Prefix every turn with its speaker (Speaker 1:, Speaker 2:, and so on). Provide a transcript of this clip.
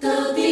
Speaker 1: the